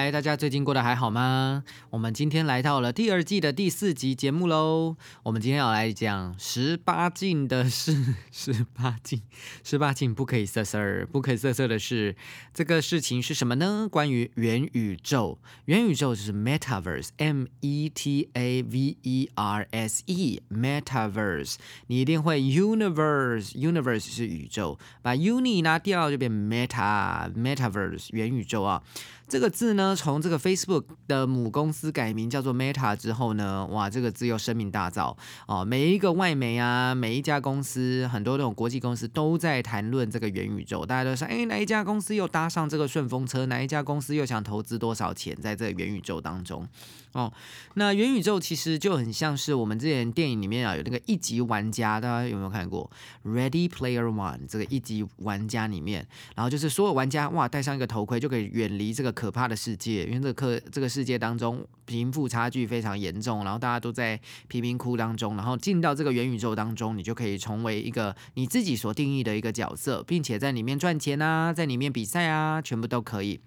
嗨，大家最近过得还好吗？我们今天来到了第二季的第四集节目喽。我们今天要来讲十八禁的事，十八禁，十八禁不可以色色，不可以色色的事。这个事情是什么呢？关于元宇宙，元宇宙就是 metaverse，m e t a v e r s e，metaverse。你一定会 universe，universe 是宇宙，把 uni 拿掉就变 meta，metaverse 元宇宙啊。这个字呢，从这个 Facebook 的母公司改名叫做 Meta 之后呢，哇，这个字又声名大噪哦。每一个外媒啊，每一家公司，很多那种国际公司都在谈论这个元宇宙。大家都说，哎，哪一家公司又搭上这个顺风车？哪一家公司又想投资多少钱在这个元宇宙当中？哦，那元宇宙其实就很像是我们之前电影里面啊，有那个一级玩家，大家有没有看过《Ready Player One》这个一级玩家里面？然后就是所有玩家哇，戴上一个头盔就可以远离这个可怕的世界，因为这个科这个世界当中贫富差距非常严重，然后大家都在贫民窟当中，然后进到这个元宇宙当中，你就可以成为一个你自己所定义的一个角色，并且在里面赚钱啊，在里面比赛啊，全部都可以。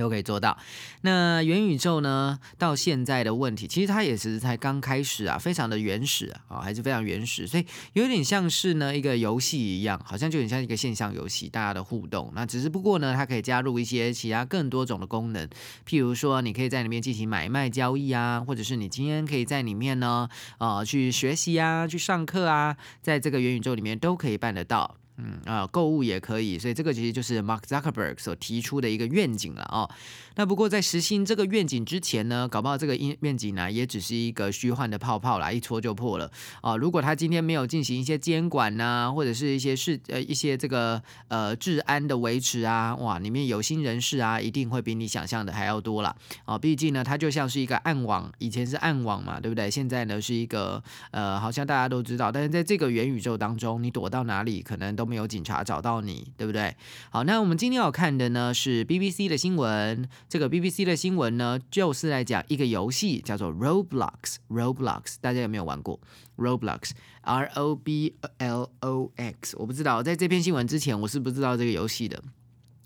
都可以做到。那元宇宙呢？到现在的问题，其实它也是才刚开始啊，非常的原始啊，还是非常原始，所以有点像是呢一个游戏一样，好像就很像一个线上游戏，大家的互动。那只是不过呢，它可以加入一些其他更多种的功能，譬如说，你可以在里面进行买卖交易啊，或者是你今天可以在里面呢，呃，去学习啊，去上课啊，在这个元宇宙里面都可以办得到。嗯啊，购物也可以，所以这个其实就是 Mark Zuckerberg 所提出的一个愿景了哦。那不过在实行这个愿景之前呢，搞不好这个愿景呢也只是一个虚幻的泡泡啦，一戳就破了啊。如果他今天没有进行一些监管呐，或者是一些事呃一些这个呃治安的维持啊，哇，里面有心人士啊，一定会比你想象的还要多了啊。毕竟呢，它就像是一个暗网，以前是暗网嘛，对不对？现在呢是一个呃，好像大家都知道，但是在这个元宇宙当中，你躲到哪里可能都。没有警察找到你，对不对？好，那我们今天要看的呢是 BBC 的新闻。这个 BBC 的新闻呢，就是来讲一个游戏，叫做 Roblox。Roblox，大家有没有玩过 Roblox？R O B L O X，我不知道，在这篇新闻之前，我是不知道这个游戏的。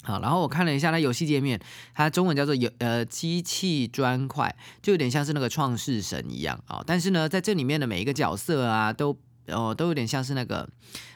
好，然后我看了一下它游戏界面，它中文叫做有呃机器砖块，就有点像是那个创世神一样啊。但是呢，在这里面的每一个角色啊，都然后都有点像是那个。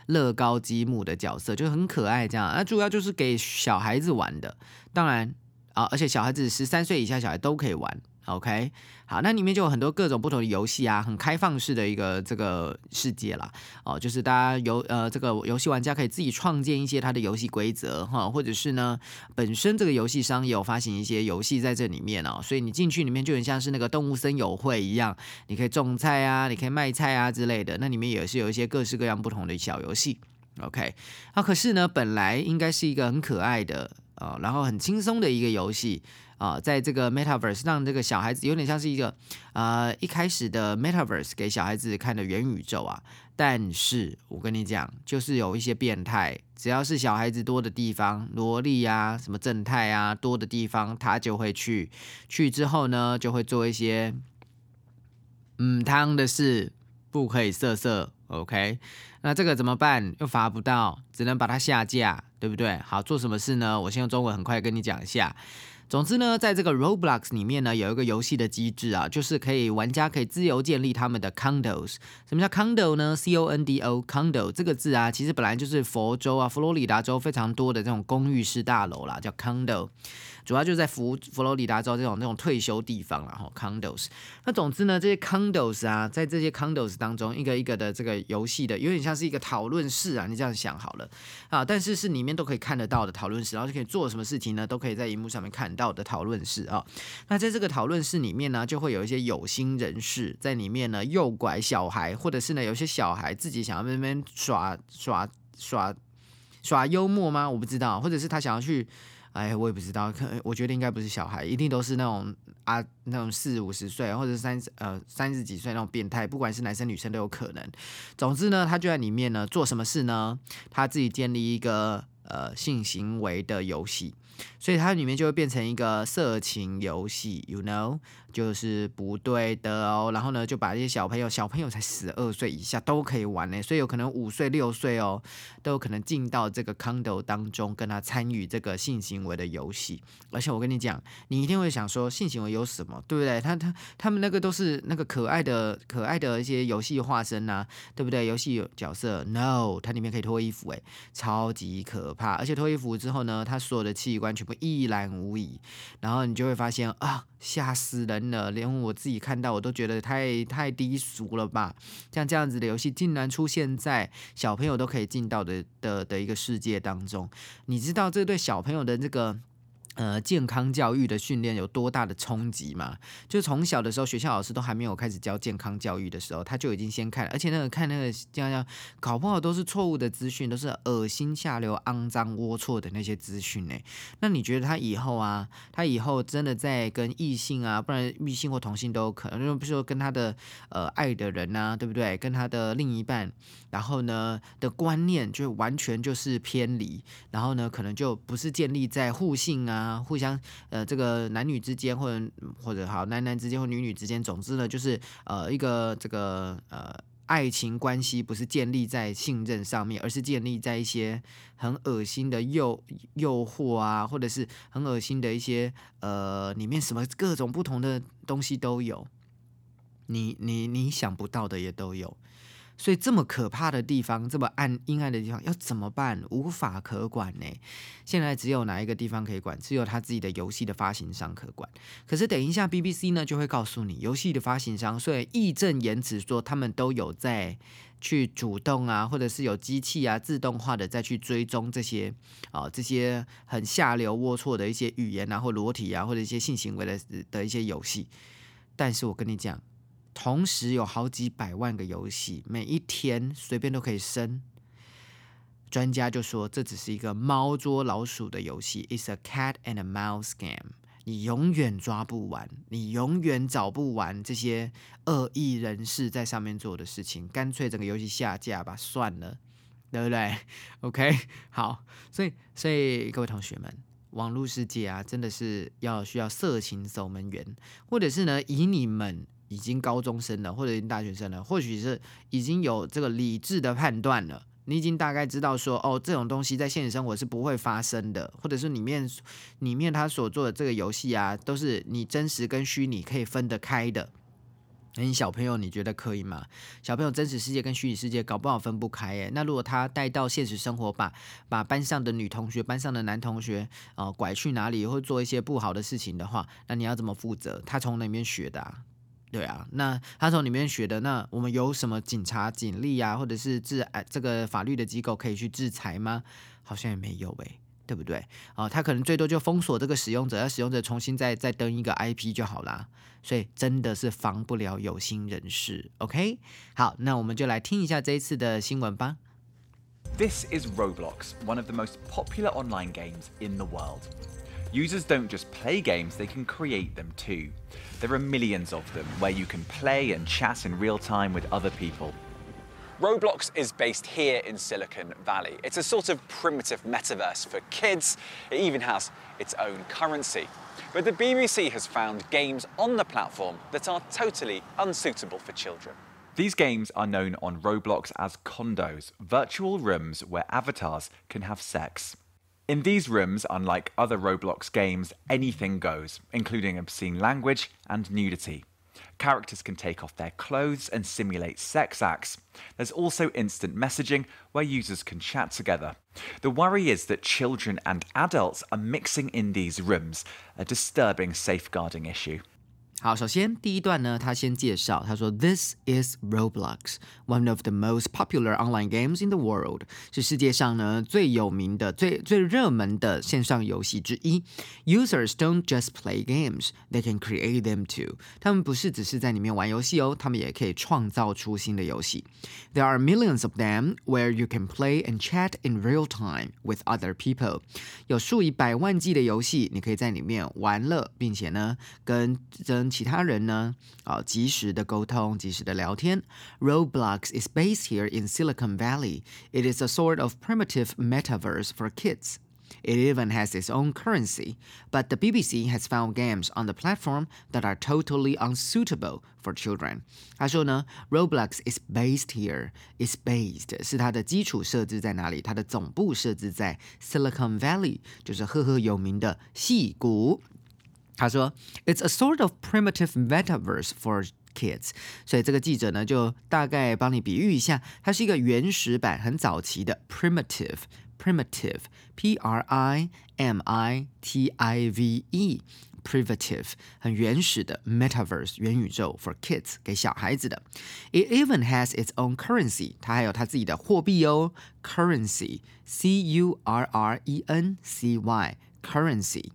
乐高积木的角色就很可爱，这样，那主要就是给小孩子玩的，当然啊，而且小孩子十三岁以下小孩都可以玩。OK，好，那里面就有很多各种不同的游戏啊，很开放式的一个这个世界啦。哦，就是大家游呃这个游戏玩家可以自己创建一些它的游戏规则哈，或者是呢本身这个游戏商也有发行一些游戏在这里面哦，所以你进去里面就很像是那个动物森友会一样，你可以种菜啊，你可以卖菜啊之类的，那里面也是有一些各式各样不同的小游戏。OK，好，可是呢本来应该是一个很可爱的啊，然后很轻松的一个游戏。啊，在这个 Metaverse 让这个小孩子有点像是一个呃一开始的 Metaverse 给小孩子看的元宇宙啊，但是我跟你讲，就是有一些变态，只要是小孩子多的地方，萝莉啊，什么正太啊多的地方，他就会去，去之后呢，就会做一些嗯汤的事，不可以色色，OK？那这个怎么办？又罚不到，只能把它下架，对不对？好，做什么事呢？我先用中文很快跟你讲一下。总之呢，在这个 Roblox 里面呢，有一个游戏的机制啊，就是可以玩家可以自由建立他们的 condos。什么叫 condo 呢？C O N D O，condo 这个字啊，其实本来就是佛州啊，佛罗里达州非常多的这种公寓式大楼啦，叫 condo。主要就是在佛佛罗里达州这种那种退休地方然后 condos。那总之呢，这些 condos 啊，在这些 condos 当中，一个一个的这个游戏的，有点像是一个讨论室啊，你这样想好了啊。但是是里面都可以看得到的讨论室，然后就可以做什么事情呢？都可以在荧幕上面看到的讨论室啊。那在这个讨论室里面呢，就会有一些有心人士在里面呢诱拐小孩，或者是呢有些小孩自己想要那边耍耍耍耍幽默吗？我不知道，或者是他想要去。哎，我也不知道，可我觉得应该不是小孩，一定都是那种啊那种四五十岁或者三十呃三十几岁那种变态，不管是男生女生都有可能。总之呢，他就在里面呢做什么事呢？他自己建立一个呃性行为的游戏。所以它里面就会变成一个色情游戏，you know，就是不对的哦。然后呢，就把这些小朋友，小朋友才十二岁以下都可以玩呢，所以有可能五岁、六岁哦，都有可能进到这个 condo 当中，跟他参与这个性行为的游戏。而且我跟你讲，你一定会想说，性行为有什么，对不对？他他他们那个都是那个可爱的、可爱的一些游戏化身呐，对不对？游戏角色，no，它里面可以脱衣服，诶，超级可怕。而且脱衣服之后呢，他所有的器官。全部一览无遗，然后你就会发现啊，吓死人了！连我自己看到我都觉得太太低俗了吧？像这样子的游戏竟然出现在小朋友都可以进到的的的一个世界当中，你知道这对小朋友的这个？呃，健康教育的训练有多大的冲击嘛？就从小的时候，学校老师都还没有开始教健康教育的时候，他就已经先看，而且那个看那个这样，搞不好都是错误的资讯，都是恶心、下流、肮脏、龌龊的那些资讯呢。那你觉得他以后啊，他以后真的在跟异性啊，不然异性或同性都有可能，就比如说跟他的呃爱的人呐，对不对？跟他的另一半，然后呢的观念就完全就是偏离，然后呢可能就不是建立在互信啊。啊，互相呃，这个男女之间，或者或者好男男之间或女女之间，总之呢，就是呃一个这个呃爱情关系不是建立在信任上面，而是建立在一些很恶心的诱诱惑啊，或者是很恶心的一些呃里面什么各种不同的东西都有，你你你想不到的也都有。所以这么可怕的地方，这么暗阴暗的地方，要怎么办？无法可管呢。现在只有哪一个地方可以管？只有他自己的游戏的发行商可管。可是等一下，BBC 呢就会告诉你，游戏的发行商所以义正言辞说，他们都有在去主动啊，或者是有机器啊自动化的再去追踪这些啊这些很下流龌龊的一些语言啊，或裸体啊，或者一些性行为的的一些游戏。但是我跟你讲。同时有好几百万个游戏，每一天随便都可以生。专家就说这只是一个猫捉老鼠的游戏，It's a cat and a mouse game。你永远抓不完，你永远找不完这些恶意人士在上面做的事情，干脆整个游戏下架吧，算了，对不对？OK，好，所以所以各位同学们，网络世界啊，真的是要需要色情守门员，或者是呢，以你们。已经高中生了，或者已经大学生了，或许是已经有这个理智的判断了。你已经大概知道说，哦，这种东西在现实生活是不会发生的，或者是里面里面他所做的这个游戏啊，都是你真实跟虚拟可以分得开的。那你小朋友你觉得可以吗？小朋友真实世界跟虚拟世界搞不好分不开诶。那如果他带到现实生活，把把班上的女同学、班上的男同学呃拐去哪里，或做一些不好的事情的话，那你要怎么负责？他从哪面学的？对啊，那他从里面学的，那我们有什么警察、警力啊，或者是制哎这个法律的机构可以去制裁吗？好像也没有诶，对不对？哦，他可能最多就封锁这个使用者，让使用者重新再再登一个 IP 就好啦。所以真的是防不了有心人士。OK，好，那我们就来听一下这一次的新闻吧。This is Roblox, one of the most popular online games in the world. Users don't just play games, they can create them too. There are millions of them where you can play and chat in real time with other people. Roblox is based here in Silicon Valley. It's a sort of primitive metaverse for kids. It even has its own currency. But the BBC has found games on the platform that are totally unsuitable for children. These games are known on Roblox as condos, virtual rooms where avatars can have sex. In these rooms, unlike other Roblox games, anything goes, including obscene language and nudity. Characters can take off their clothes and simulate sex acts. There's also instant messaging where users can chat together. The worry is that children and adults are mixing in these rooms, a disturbing safeguarding issue. 好，首先第一段呢，他先介绍，他说，This is Roblox, one of the most popular online games in the world，是世界上呢最有名的、最最热门的线上游戏之一。Users don't just play games, they can create them too。他们不是只是在里面玩游戏哦，他们也可以创造出新的游戏。There are millions of them where you can play and chat in real time with other people。有数以百万计的游戏，你可以在里面玩乐，并且呢跟 跟其他人呢，啊，及时的沟通，及时的聊天。Roblox is based here in Silicon Valley. It is a sort of primitive metaverse for kids. It even has its own currency, but the BBC has found games on the platform that are totally unsuitable for children. 他说呢，Roblox is based here. Is based 是它的基础设置在哪里？它的总部设置在 Silicon Valley，就是赫赫有名的戏谷。 他说，It's a sort of primitive metaverse for kids。所以这个记者呢，就大概帮你比喻一下，它是一个原始版、很早期的 primitive。primitive, P R I M I T I V E, primitive 很原始的 metaverse 元宇宙 for kids 给小孩子的。It even has its own currency，它还有它自己的货币哦，currency, C U R R E N C Y, currency。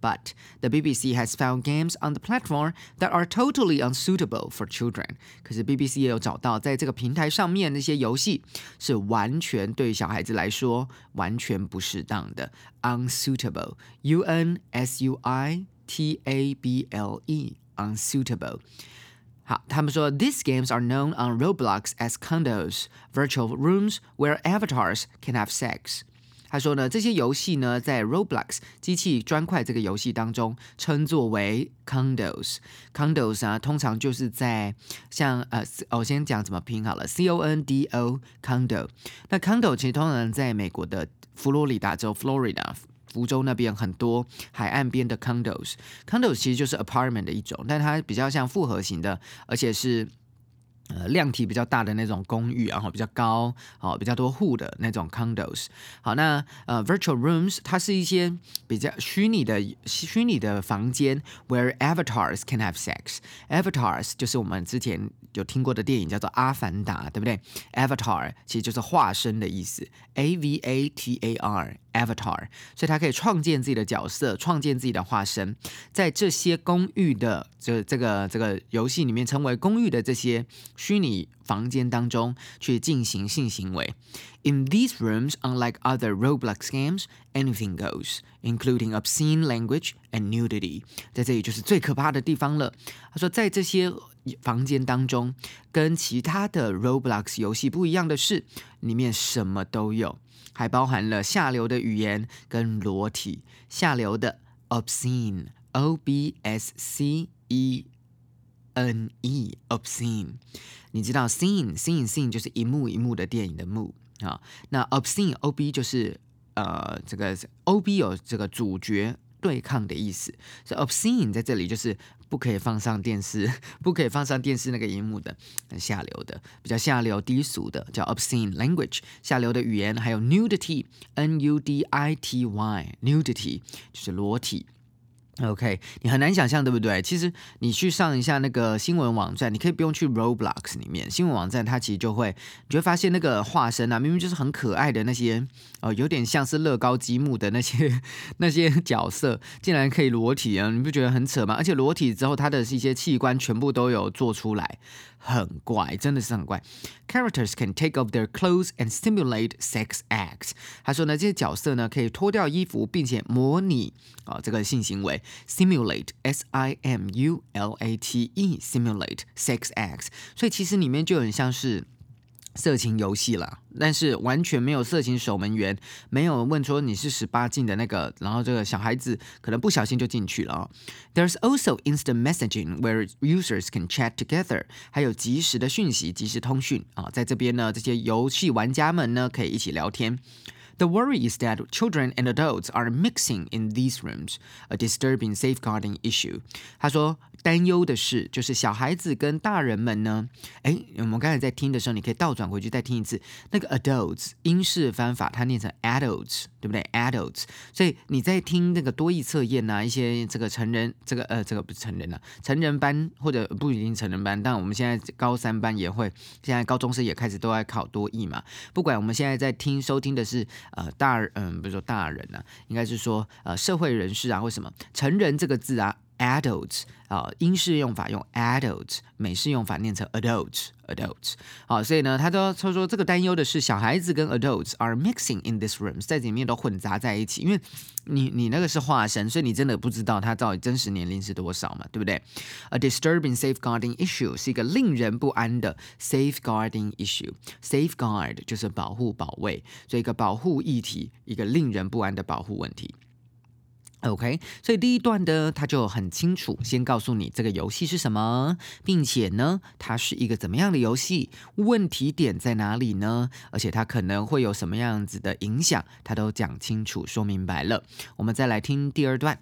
but the BBC has found games on the platform that are totally unsuitable for children。可是 BBC 也有找到，在这个平台上面那些游戏是完全对小孩子来说完全不适当的，unsuitable，U N S U I T A B L E，unsuitable。好，他们说 these games are known on Roblox as condos, virtual rooms where avatars can have sex. 他说呢，这些游戏呢，在 Roblox 机器砖块这个游戏当中称作为 condos。condos 啊，通常就是在像呃，我先讲怎么拼好了，C O N D O condo。那 condo 其实通常在美国的佛罗里达州 Florida 福州那边很多海岸边的 condos。condos 其实就是 apartment 的一种，但它比较像复合型的，而且是。呃，量体比较大的那种公寓，然后比较高，哦，比较多户的那种 condos。好，那呃，virtual rooms 它是一些比较虚拟的虚拟的房间，where avatars can have sex。avatars 就是我们之前有听过的电影叫做《阿凡达》，对不对？avatar 其实就是化身的意思，A V A T A R。Avatar，所以他可以创建自己的角色，创建自己的化身，在这些公寓的这这个这个游戏里面，成为公寓的这些虚拟房间当中去进行性行为。In these rooms, unlike other Roblox games, anything goes, including obscene language and nudity。在这里就是最可怕的地方了。他说，在这些 房间当中，跟其他的 Roblox 游戏不一样的是，里面什么都有。还包含了下流的语言跟裸体，下流的 obscene，o b s c e n e obscene，你知道 scene scene scene 就是一幕一幕的电影的幕啊，那 obscene o b 就是呃这个 o b 有这个主角对抗的意思，所以 obscene 在这里就是。不可以放上电视，不可以放上电视那个荧幕的，很下流的，比较下流低俗的，叫 obscene language，下流的语言，还有 nudity，n u d i t y，nudity 就是裸体。OK，你很难想象，对不对？其实你去上一下那个新闻网站，你可以不用去 Roblox 里面，新闻网站它其实就会，你就会发现那个化身啊，明明就是很可爱的那些，哦，有点像是乐高积木的那些 那些角色，竟然可以裸体啊！你不觉得很扯吗？而且裸体之后，它的一些器官全部都有做出来。很怪，真的是很怪。Characters can take off their clothes and simulate sex acts。他说呢，这些角色呢可以脱掉衣服，并且模拟啊这个性行为。Simulate，S I M U L A T E，simulate sex acts。所以其实里面就很像是。色情游戏了，但是完全没有色情守门员，没有问说你是十八禁的那个，然后这个小孩子可能不小心就进去了。There's also instant messaging where users can chat together，还有即时的讯息、即时通讯啊，在这边呢，这些游戏玩家们呢可以一起聊天。The worry is that children and adults are mixing in these rooms, a disturbing safeguarding issue. 他说。担忧的是，就是小孩子跟大人们呢，哎，我们刚才在听的时候，你可以倒转回去再听一次。那个 adults 英式翻法，它念成 adults，对不对？adults。所以你在听那个多义测验呐，一些这个成人，这个呃，这个不是成人了，成人班或者不一定成人班，但我们现在高三班也会，现在高中生也开始都在考多义嘛。不管我们现在在听收听的是呃大，嗯，比如说大人呐，应该是说呃社会人士啊，或什么成人这个字啊。Adults 啊，英式用法用 adults，美式用法念成 adults，adults。好，所以呢，他都他说这个担忧的是小孩子跟 adults are mixing in this room，在里面都混杂在一起，因为你你那个是化身，所以你真的不知道他到底真实年龄是多少嘛，对不对？A disturbing safeguarding issue 是一个令人不安的 safeguarding issue，safeguard 就是保护保卫，所以一个保护议题，一个令人不安的保护问题。OK，所以第一段呢，他就很清楚，先告诉你这个游戏是什么，并且呢，它是一个怎么样的游戏，问题点在哪里呢？而且它可能会有什么样子的影响，他都讲清楚、说明白了。我们再来听第二段。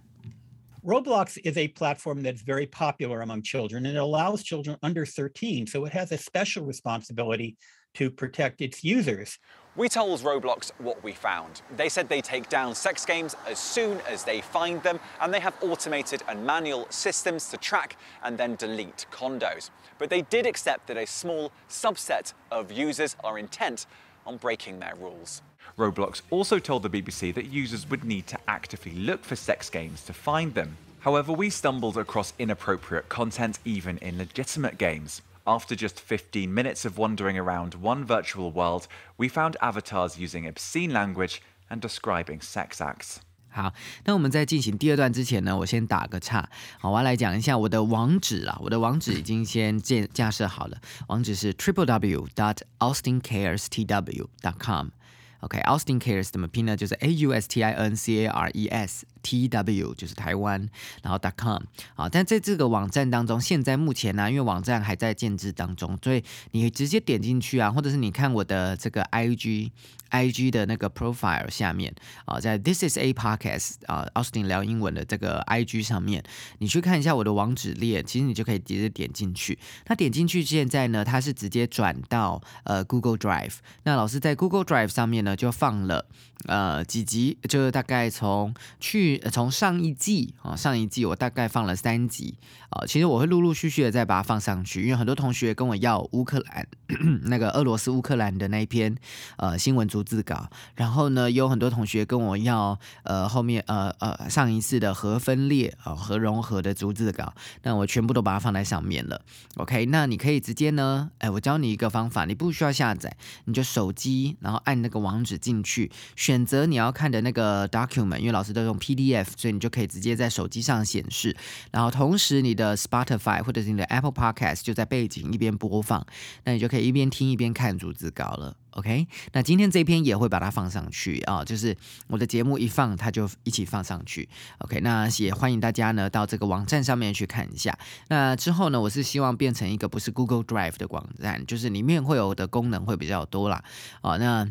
Roblox is a platform that's very popular among children and it allows children under 13, so it has a special responsibility to protect its users. We told Roblox what we found. They said they take down sex games as soon as they find them, and they have automated and manual systems to track and then delete condos. But they did accept that a small subset of users are intent on breaking their rules. Roblox also told the BBC that users would need to actively look for sex games to find them. However, we stumbled across inappropriate content even in legitimate games. After just 15 minutes of wandering around one virtual world, we found avatars using obscene language and describing sex acts. 好，那我们在进行第二段之前呢，我先打个岔。好，我要来讲一下我的网址啊，我的网址已经先建架设好了，网址是 triple w dot austincarestw dot com。OK，Austin Cares 怎么拼呢？就是 A U S T I N C A R E S T W，就是台湾，然后 .com 啊。但在这个网站当中，现在目前呢，因为网站还在建制当中，所以你直接点进去啊，或者是你看我的这个 IG。I G 的那个 profile 下面啊，在 This is a podcast 啊，Austin 聊英文的这个 I G 上面，你去看一下我的网址列，其实你就可以直接点进去。那点进去现在呢，它是直接转到呃 Google Drive。那老师在 Google Drive 上面呢，就放了呃几集，就是大概从去从上一季啊，上一季我大概放了三集啊。其实我会陆陆续续的再把它放上去，因为很多同学跟我要乌克兰 那个俄罗斯乌克兰的那一篇呃新闻逐。字稿，然后呢，有很多同学跟我要，呃，后面呃呃上一次的核分裂啊核融合的逐字稿，那我全部都把它放在上面了。OK，那你可以直接呢，哎，我教你一个方法，你不需要下载，你就手机，然后按那个网址进去，选择你要看的那个 document，因为老师都用 P D 所以你就可以直接在手机上显示，然后同时你的 Spotify 或者是你的 Apple Podcast 就在背景一边播放，那你就可以一边听一边看逐字稿了。OK，那今天这篇也会把它放上去啊，就是我的节目一放，它就一起放上去。OK，那也欢迎大家呢到这个网站上面去看一下。那之后呢，我是希望变成一个不是 Google Drive 的网站，就是里面会有的功能会比较多啦。哦，那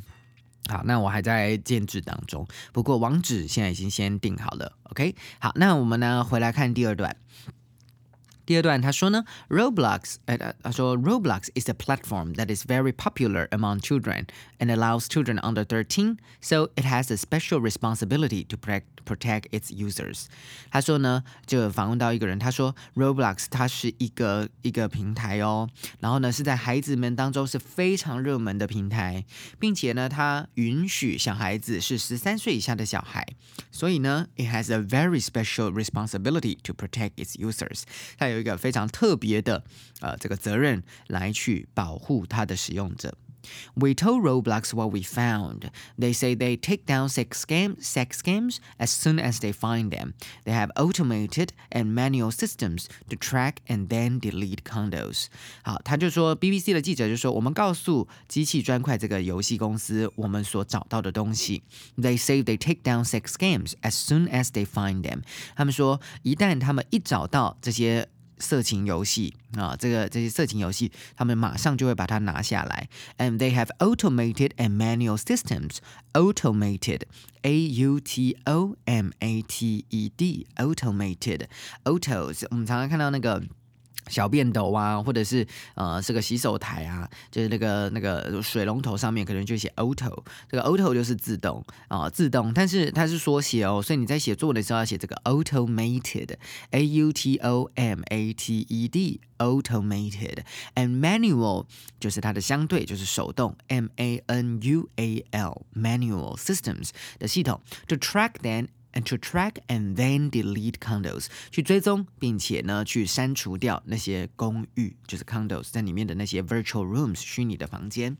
好，那我还在建制当中，不过网址现在已经先定好了。OK，好，那我们呢回来看第二段。第二段他说呢，Roblox，呃，他说 Roblox is a platform that is very popular among children and allows children under 13, so it has a special responsibility to protect protect its users。他说呢，就访问到一个人，他说 Roblox 它是一个一个平台哦，然后呢是在孩子们当中是非常热门的平台，并且呢它允许小孩子是十三岁以下的小孩，所以呢 it has a very special responsibility to protect its users。它有 一个非常特别的呃这个责任来去保护它的使用者。We told Roblox what we found. They say they take down sex, game, sex games as soon as they find them. They have automated and manual systems to track and then delete condos. 好，他就说，BBC 的记者就说，我们告诉机器砖块这个游戏公司我们所找到的东西。They say they take down sex games as soon as they find them. 他们说，一旦他们一找到这些 色情游戏啊，这个这些色情游戏，他们马上就会把它拿下来。And they have automated and manual systems. Automated, A U T O M A T E D, automated, autos。我们常常看到那个。小便斗啊，或者是呃，是个洗手台啊，就是那个那个水龙头上面可能就写 auto，这个 auto 就是自动啊，自动，但是它是缩写哦，所以你在写作的时候要写这个 automated，A U T O M A T E D，automated，and manual 就是它的相对，就是手动，M A N U A L，manual systems 的系统，to track then。and to track and then delete condos，去追踪并且呢去删除掉那些公寓，就是 condos 在里面的那些 virtual rooms 虚拟的房间。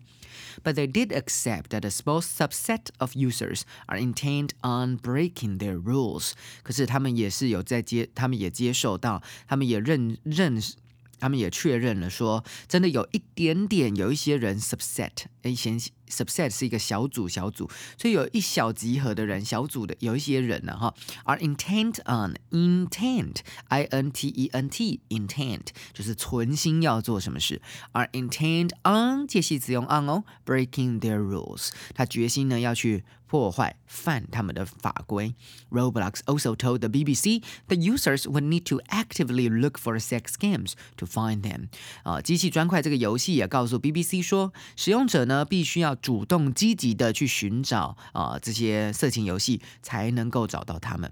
But they did accept that a small subset of users are intent on breaking their rules。可是他们也是有在接，他们也接受到，他们也认认识。他们也确认了说，真的有一点点，有一些人 subset，哎，先 subset 是一个小组小组，所以有一小集合的人，小组的有一些人呢，哈，are intent on intent，i n t e n t intent 就是存心要做什么事，are intent on 介系词用 on 哦，breaking their rules，他决心呢要去。破坏、犯他们的法规。Roblox also told the BBC that users would need to actively look for sex games to find them。啊，机器砖块这个游戏也告诉 BBC 说，使用者呢必须要 主动积极的去寻找啊这些色情游戏，才能够找到他们。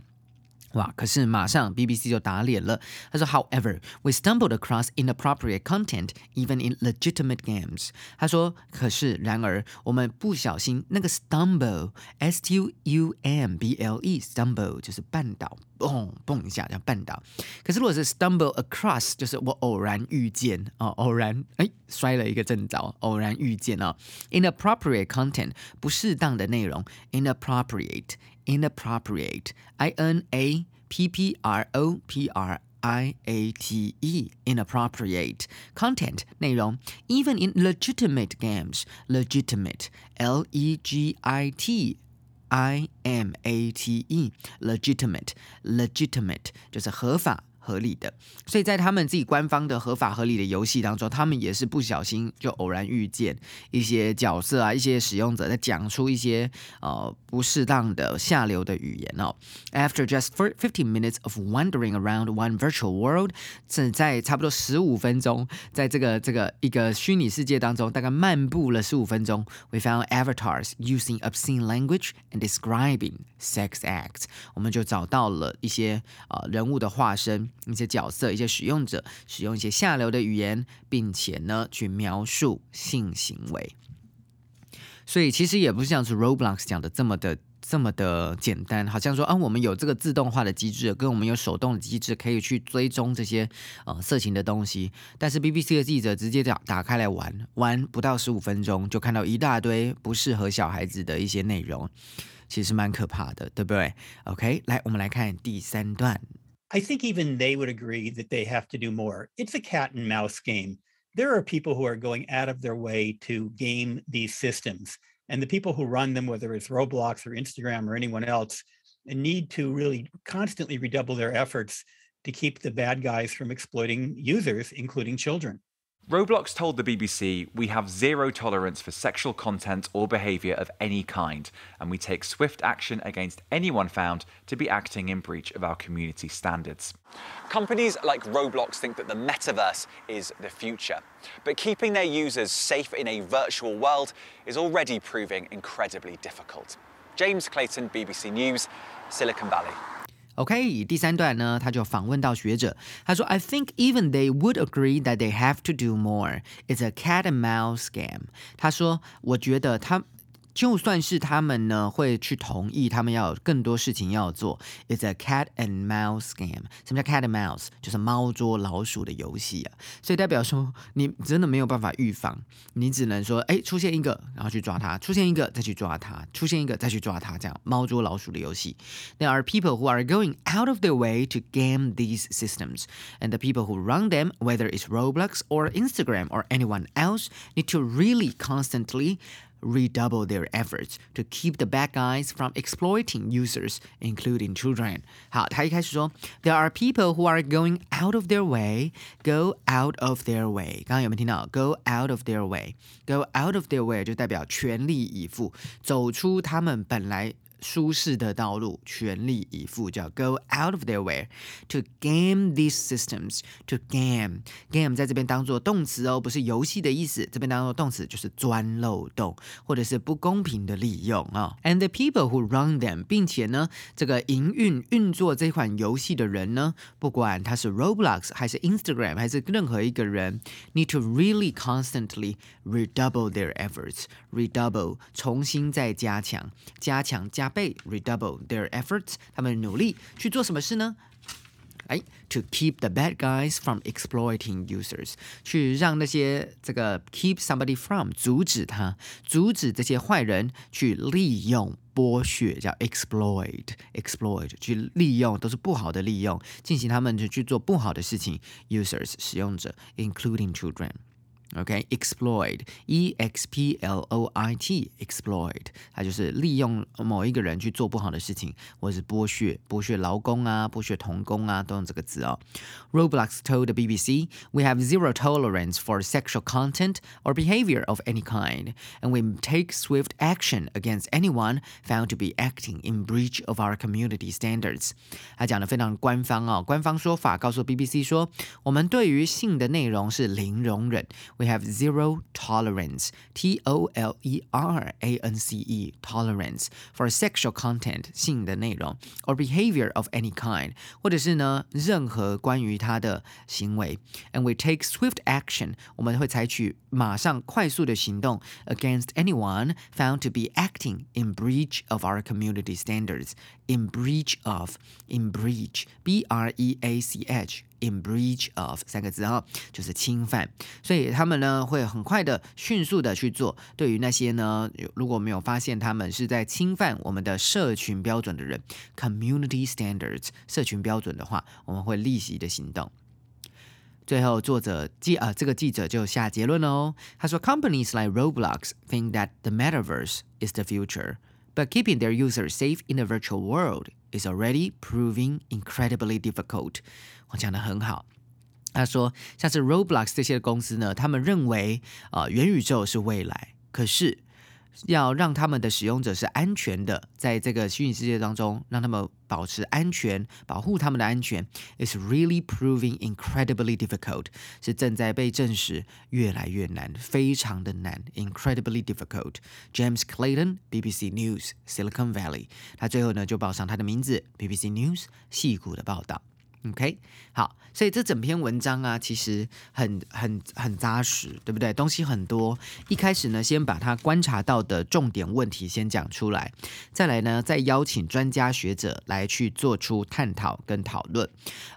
哇！可是马上 BBC 就打脸了。他说，However, we stumbled across inappropriate content even in legitimate games。他说，可是然而我们不小心那个 stumble，s t u m b l e，stumble 就是绊倒，嘣嘣一下叫绊倒。可是如果是 stumble across，就是我偶然遇见哦，偶然哎摔了一个正着，偶然遇见哦。Inappropriate content 不适当的内容，inappropriate。 inappropriate, I N A P P R O P R I A T E inappropriate content 内容，even in legitimate games legitimate L E G I T I M A T E legitimate legitimate 就是合法 合理的，所以在他们自己官方的合法合理的游戏当中，他们也是不小心就偶然遇见一些角色啊，一些使用者在讲出一些呃不适当的下流的语言哦。After just for fifteen minutes of wandering around one virtual world，正在差不多十五分钟，在这个这个一个虚拟世界当中，大概漫步了十五分钟，we found avatars using obscene language and describing sex acts，我们就找到了一些呃人物的化身。一些角色、一些使用者使用一些下流的语言，并且呢去描述性行为。所以其实也不是像是 Roblox 讲的这么的这么的简单，好像说啊，我们有这个自动化的机制，跟我们有手动的机制，可以去追踪这些呃色情的东西。但是 BBC 的记者直接打打开来玩，玩不到十五分钟，就看到一大堆不适合小孩子的一些内容，其实蛮可怕的，对不对？OK，来，我们来看第三段。I think even they would agree that they have to do more. It's a cat and mouse game. There are people who are going out of their way to game these systems. And the people who run them, whether it's Roblox or Instagram or anyone else, need to really constantly redouble their efforts to keep the bad guys from exploiting users, including children. Roblox told the BBC, We have zero tolerance for sexual content or behaviour of any kind, and we take swift action against anyone found to be acting in breach of our community standards. Companies like Roblox think that the metaverse is the future, but keeping their users safe in a virtual world is already proving incredibly difficult. James Clayton, BBC News, Silicon Valley. OK，第三段呢，他就访问到学者，他说：“I think even they would agree that they have to do more. It's a cat and mouse game。”他说：“我觉得他。” 就算是他们呢会去同意，他们要有更多事情要做。It's a cat and mouse game。什么叫 cat and mouse？就是猫捉老鼠的游戏啊。所以代表说，你真的没有办法预防，你只能说，哎，出现一个，然后去抓它；出现一个，再去抓它；出现一个，再去抓它。这样猫捉老鼠的游戏。There are people who are going out of their way to game these systems, and the people who run them, whether it's Roblox or Instagram or anyone else, need to really constantly redouble their efforts to keep the bad guys from exploiting users, including children. 好，他一开始说，There are people who are going out of their way, go out of their way。刚刚有没有听到？Go out of their way, go out of their way 就代表全力以赴，走出他们本来 舒适的道路，全力以赴，叫 go out of their way to game these systems. To game game 在这边当做动词哦，不是游戏的意思，这边当做动词就是钻漏洞或者是不公平的利用啊。And the people who run them，并且呢，这个营运运作这款游戏的人呢，不管他是 Roblox 还是 Instagram 还是任何一个人，need to really constantly redouble their efforts. Redouble 重新再加强，加强加。 倍 redouble their efforts，他们努力去做什么事呢？哎，to keep the bad guys from exploiting users，去让那些这个 keep somebody from 阻止他，阻止这些坏人去利用剥削，叫 exploit，exploit 去利用都是不好的利用，进行他们去去做不好的事情，users 使用者，including children。 OK，exploit，e x p l o i t，exploit，它就是利用某一个人去做不好的事情，或者是剥削、剥削劳工啊、剥削童工啊，都用这个字哦。Roblox told the BBC, "We have zero tolerance for sexual content or behavior of any kind, and we take swift action against anyone found to be acting in breach of our community standards." 他讲的非常官方哦，官方说法告诉 BBC 说，我们对于性的内容是零容忍。 we have zero tolerance, T O L E R A N C E, tolerance for sexual content 性的内容 or behavior of any kind，或者是呢任何关于他的行为。And we take swift action，我们会采取马上快速的行动 against anyone found to be acting in breach of our community standards. In breach of, in breach, B R E A C H。 in breach of 三个字哈，就是侵犯，所以他们呢会很快的、迅速的去做。对于那些呢，如果没有发现他们是在侵犯我们的社群标准的人，community standards 社群标准的话，我们会立即的行动。最后，作者记啊，这个记者就下结论了哦。他说，Companies like Roblox think that the metaverse is the future, but keeping their users safe in the virtual world is already proving incredibly difficult. 我讲的很好。他说，像是 Roblox 这些公司呢，他们认为啊，元宇宙是未来，可是要让他们的使用者是安全的，在这个虚拟世界当中，让他们保持安全，保护他们的安全，is really proving incredibly difficult，是正在被证实越来越难，非常的难，incredibly difficult。James Clayton，BBC News，Silicon Valley，他最后呢就报上他的名字，BBC News，戏骨的报道。OK，好，所以这整篇文章啊，其实很很很扎实，对不对？东西很多。一开始呢，先把他观察到的重点问题先讲出来，再来呢，再邀请专家学者来去做出探讨跟讨论。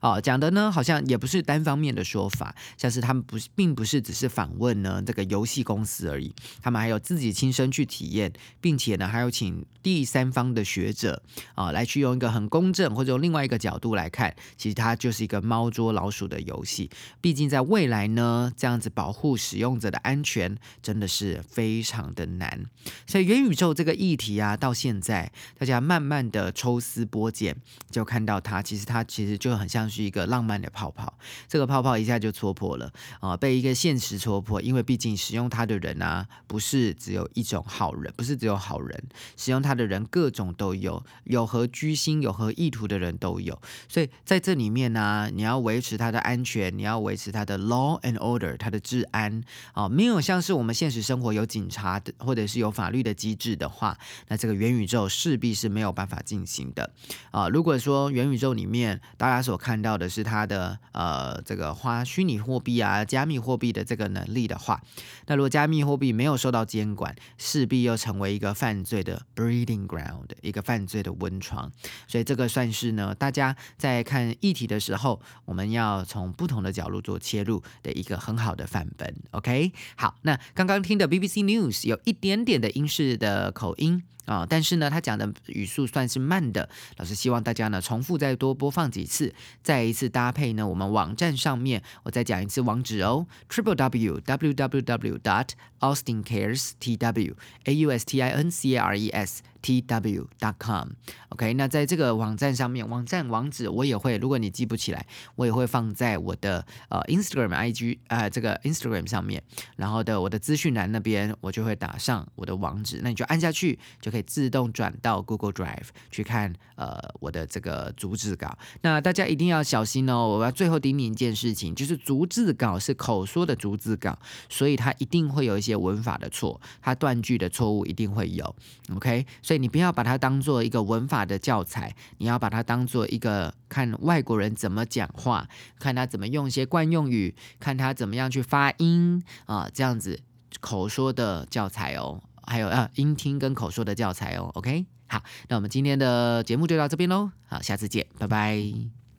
哦，讲的呢，好像也不是单方面的说法，像是他们不，并不是只是访问呢这个游戏公司而已，他们还有自己亲身去体验，并且呢，还有请第三方的学者啊，来去用一个很公正或者用另外一个角度来看，其实。它就是一个猫捉老鼠的游戏，毕竟在未来呢，这样子保护使用者的安全真的是非常的难。所以元宇宙这个议题啊，到现在大家慢慢的抽丝剥茧，就看到它其实它其实就很像是一个浪漫的泡泡，这个泡泡一下就戳破了啊，被一个现实戳破。因为毕竟使用它的人啊，不是只有一种好人，不是只有好人，使用它的人各种都有，有何居心、有何意图的人都有。所以在这里。里面呢，你要维持它的安全，你要维持它的 law and order，它的治安啊，没有像是我们现实生活有警察的，或者是有法律的机制的话，那这个元宇宙势必是没有办法进行的啊。如果说元宇宙里面大家所看到的是它的呃这个花虚拟货币啊、加密货币的这个能力的话，那如果加密货币没有受到监管，势必又成为一个犯罪的 breeding ground，一个犯罪的温床。所以这个算是呢，大家在看一。题的时候，我们要从不同的角度做切入的一个很好的范本。OK，好，那刚刚听的 BBC News 有一点点的英式的口音啊，但是呢，他讲的语速算是慢的。老师希望大家呢重复再多播放几次，再一次搭配呢我们网站上面，我再讲一次网址哦，triple w w w w dot austin cares t w a u s t i n c a r e s t w dot com。OK，那在这个网站上面，网站网址我也会，如果你记不起来，我也会放在我的呃 Instagram IG 啊这个 Instagram 上面，然后的我的资讯栏那边我就会打上我的网址，那你就按下去就可以自动转到 Google Drive 去看呃我的这个逐字稿。那大家一定要小心哦！我要最后叮咛一件事情，就是逐字稿是口说的逐字稿，所以它一定会有一些文法的错，它断句的错误一定会有。OK，所以你不要把它当做一个文法的教材，你要把它当做一个看外国人怎么讲话，看他怎么用一些惯用语，看他怎么样去发音啊，这样子口说的教材哦。还有啊，音听跟口说的教材哦。OK，好，那我们今天的节目就到这边喽。好，下次见，拜拜。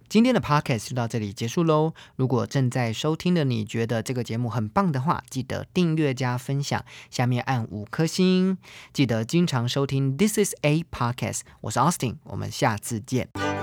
今天的 Podcast 就到这里结束喽。如果正在收听的你觉得这个节目很棒的话，记得订阅加分享，下面按五颗星。记得经常收听 This is a Podcast，我是 Austin，我们下次见。